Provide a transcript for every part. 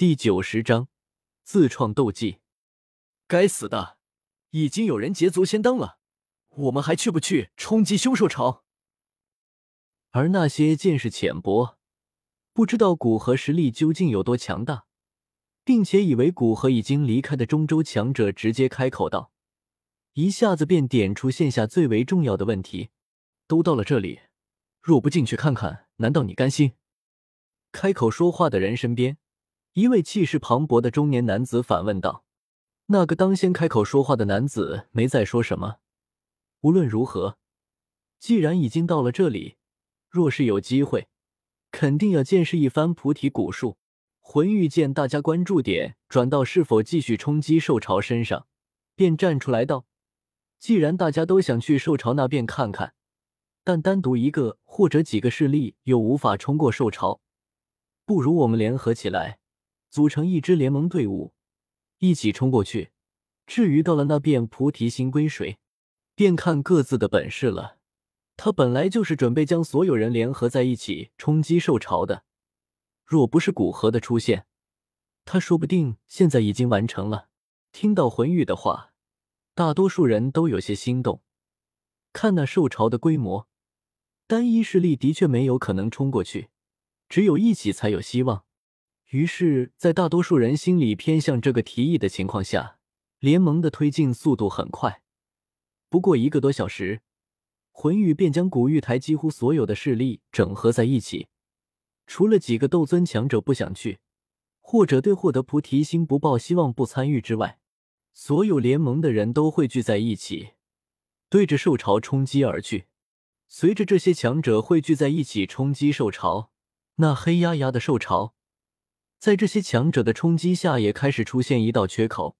第九十章自创斗技。该死的，已经有人捷足先登了，我们还去不去冲击凶兽巢？而那些见识浅薄、不知道古河实力究竟有多强大，并且以为古河已经离开的中州强者，直接开口道，一下子便点出线下最为重要的问题：都到了这里，若不进去看看，难道你甘心？开口说话的人身边。一位气势磅礴的中年男子反问道：“那个当先开口说话的男子没再说什么。无论如何，既然已经到了这里，若是有机会，肯定要见识一番菩提古树。”魂玉见大家关注点转到是否继续冲击兽潮身上，便站出来道：“既然大家都想去兽潮那边看看，但单独一个或者几个势力又无法冲过兽潮，不如我们联合起来。”组成一支联盟队伍，一起冲过去。至于到了那边菩提心归谁，便看各自的本事了。他本来就是准备将所有人联合在一起冲击兽潮的。若不是古河的出现，他说不定现在已经完成了。听到魂玉的话，大多数人都有些心动。看那兽潮的规模，单一势力的确没有可能冲过去，只有一起才有希望。于是，在大多数人心里偏向这个提议的情况下，联盟的推进速度很快。不过一个多小时，魂玉便将古玉台几乎所有的势力整合在一起。除了几个斗尊强者不想去，或者对获得菩提心不抱希望不参与之外，所有联盟的人都汇聚在一起，对着兽潮冲击而去。随着这些强者汇聚在一起冲击兽潮，那黑压压的兽潮。在这些强者的冲击下，也开始出现一道缺口，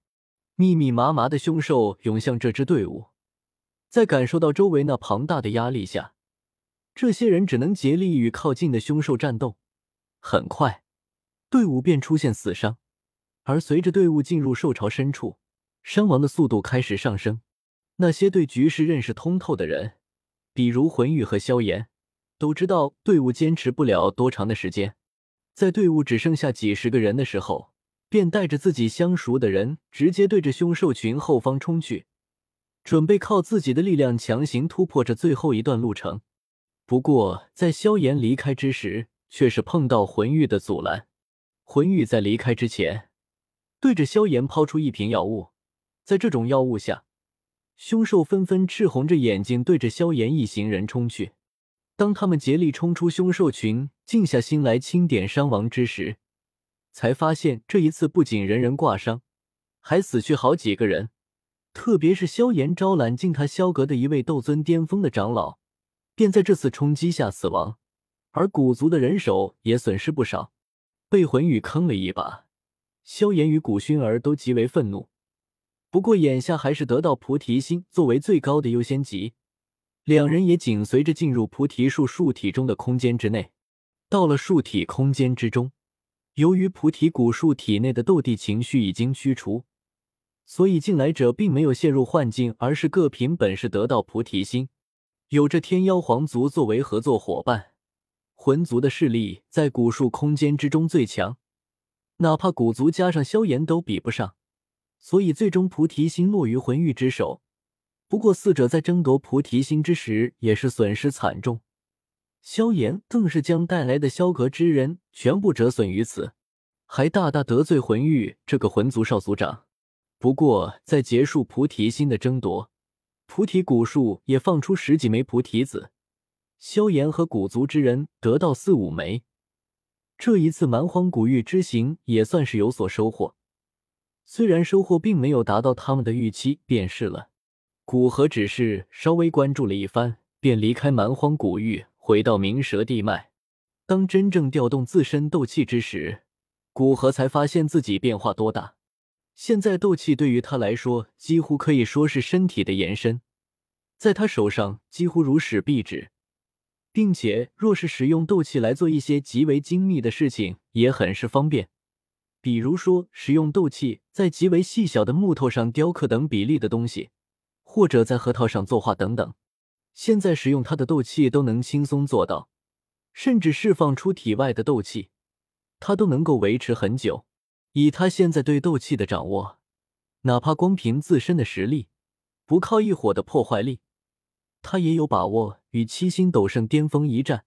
密密麻麻的凶兽涌向这支队伍。在感受到周围那庞大的压力下，这些人只能竭力与靠近的凶兽战斗。很快，队伍便出现死伤，而随着队伍进入兽巢深处，伤亡的速度开始上升。那些对局势认识通透的人，比如魂玉和萧炎，都知道队伍坚持不了多长的时间。在队伍只剩下几十个人的时候，便带着自己相熟的人，直接对着凶兽群后方冲去，准备靠自己的力量强行突破这最后一段路程。不过，在萧炎离开之时，却是碰到魂玉的阻拦。魂玉在离开之前，对着萧炎抛出一瓶药物，在这种药物下，凶兽纷纷赤红着眼睛对着萧炎一行人冲去。当他们竭力冲出凶兽群，静下心来清点伤亡之时，才发现这一次不仅人人挂伤，还死去好几个人。特别是萧炎招揽进他萧阁的一位斗尊巅峰的长老，便在这次冲击下死亡。而古族的人手也损失不少，被魂羽坑了一把。萧炎与古薰儿都极为愤怒，不过眼下还是得到菩提心作为最高的优先级。两人也紧随着进入菩提树树体中的空间之内。到了树体空间之中，由于菩提古树体内的斗帝情绪已经驱除，所以进来者并没有陷入幻境，而是各凭本事得到菩提心。有着天妖皇族作为合作伙伴，魂族的势力在古树空间之中最强，哪怕古族加上萧炎都比不上，所以最终菩提心落于魂玉之手。不过，四者在争夺菩提心之时也是损失惨重，萧炎更是将带来的萧阁之人全部折损于此，还大大得罪魂玉这个魂族少族长。不过，在结束菩提心的争夺，菩提古树也放出十几枚菩提子，萧炎和古族之人得到四五枚。这一次蛮荒古域之行也算是有所收获，虽然收获并没有达到他们的预期，便是了。古河只是稍微关注了一番，便离开蛮荒古域，回到鸣蛇地脉。当真正调动自身斗气之时，古河才发现自己变化多大。现在斗气对于他来说，几乎可以说是身体的延伸，在他手上几乎如使臂指，并且若是使用斗气来做一些极为精密的事情，也很是方便。比如说，使用斗气在极为细小的木头上雕刻等比例的东西。或者在核桃上作画等等，现在使用他的斗气都能轻松做到，甚至释放出体外的斗气，他都能够维持很久。以他现在对斗气的掌握，哪怕光凭自身的实力，不靠一火的破坏力，他也有把握与七星斗圣巅峰一战，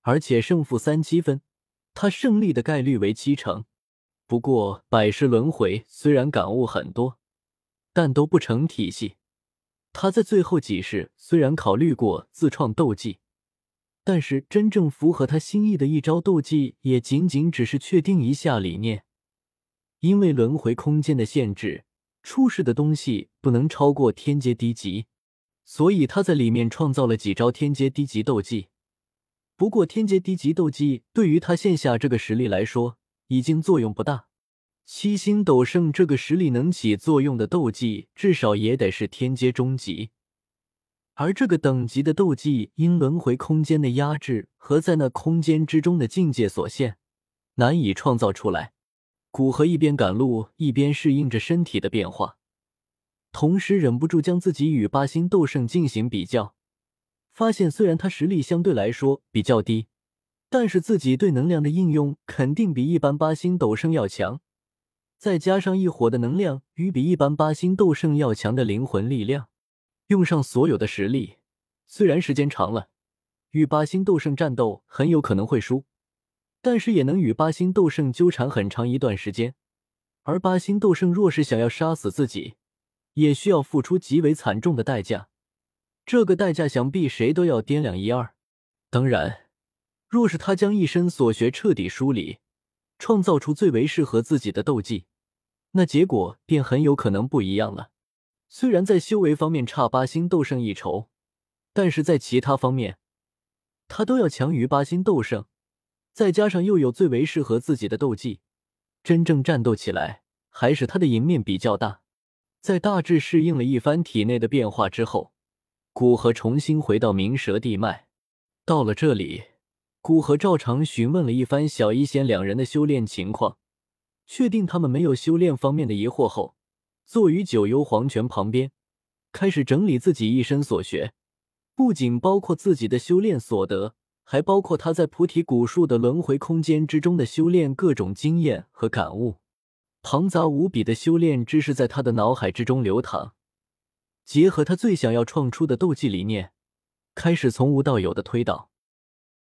而且胜负三七分，他胜利的概率为七成。不过百世轮回虽然感悟很多，但都不成体系。他在最后几世虽然考虑过自创斗技，但是真正符合他心意的一招斗技，也仅仅只是确定一下理念。因为轮回空间的限制，出世的东西不能超过天阶低级，所以他在里面创造了几招天阶低级斗技。不过，天阶低级斗技对于他现下这个实力来说，已经作用不大。七星斗圣这个实力能起作用的斗技，至少也得是天阶中级。而这个等级的斗技，因轮回空间的压制和在那空间之中的境界所限，难以创造出来。古河一边赶路，一边适应着身体的变化，同时忍不住将自己与八星斗圣进行比较，发现虽然他实力相对来说比较低，但是自己对能量的应用肯定比一般八星斗圣要强，再加上一火的能量与比一般八星斗圣要强的灵魂力量，用上所有的实力，虽然时间长了，与八星斗圣战斗很有可能会输。但是也能与八星斗圣纠缠很长一段时间，而八星斗圣若是想要杀死自己，也需要付出极为惨重的代价。这个代价想必谁都要掂量一二。当然，若是他将一身所学彻底梳理，创造出最为适合自己的斗技，那结果便很有可能不一样了。虽然在修为方面差八星斗圣一筹，但是在其他方面，他都要强于八星斗圣。再加上又有最为适合自己的斗技，真正战斗起来还是他的赢面比较大。在大致适应了一番体内的变化之后，古河重新回到鸣蛇地脉。到了这里，古河照常询问了一番小医仙两人的修炼情况，确定他们没有修炼方面的疑惑后，坐于九幽黄泉旁边，开始整理自己一身所学，不仅包括自己的修炼所得。还包括他在菩提古树的轮回空间之中的修炼各种经验和感悟，庞杂无比的修炼知识在他的脑海之中流淌，结合他最想要创出的斗技理念，开始从无到有的推导。